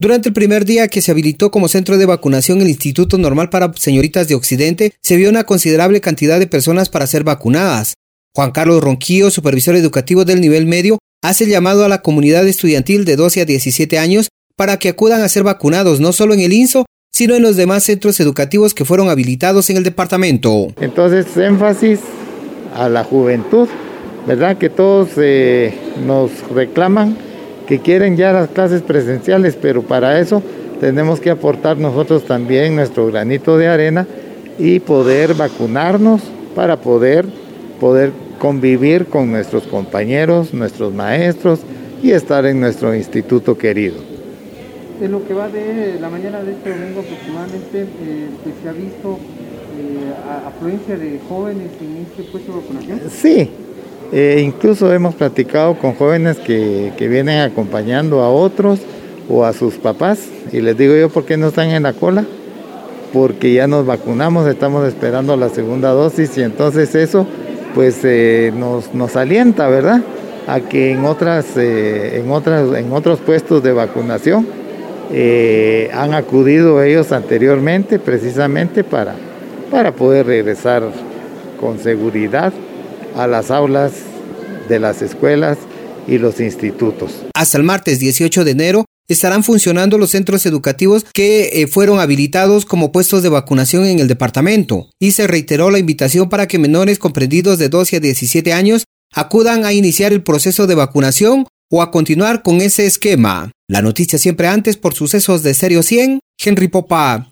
Durante el primer día que se habilitó como centro de vacunación el Instituto Normal para Señoritas de Occidente, se vio una considerable cantidad de personas para ser vacunadas. Juan Carlos Ronquillo, supervisor educativo del nivel medio, hace llamado a la comunidad estudiantil de 12 a 17 años para que acudan a ser vacunados no solo en el INSO, sino en los demás centros educativos que fueron habilitados en el departamento. Entonces, énfasis a la juventud, ¿verdad? Que todos eh, nos reclaman que quieren ya las clases presenciales, pero para eso tenemos que aportar nosotros también nuestro granito de arena y poder vacunarnos para poder, poder convivir con nuestros compañeros, nuestros maestros y estar en nuestro instituto querido. En lo que va de la mañana de este domingo aproximadamente, eh, pues, ¿se ha visto eh, afluencia de jóvenes en este puesto de vacunación? Sí, eh, incluso hemos platicado con jóvenes que, vienen acompañando a otros o a sus papás y les digo yo, ¿por qué no están en la cola? Porque ya nos vacunamos, estamos esperando la segunda dosis y entonces eso pues eh, nos, nos, alienta, ¿verdad? A que en, otras, eh, en, otras, en otros puestos de vacunación han acudido ellos anteriormente precisamente para, para poder regresar con seguridad a las aulas de las escuelas y los institutos. Hasta el martes 18 de enero estarán funcionando los centros educativos que eh, fueron habilitados como puestos de vacunación en el departamento y se reiteró la invitación para que menores comprendidos de 12 a 17 años acudan a iniciar el proceso de vacunación o a continuar con ese esquema. La noticia siempre antes por sucesos de Serio 100, Henry Popa.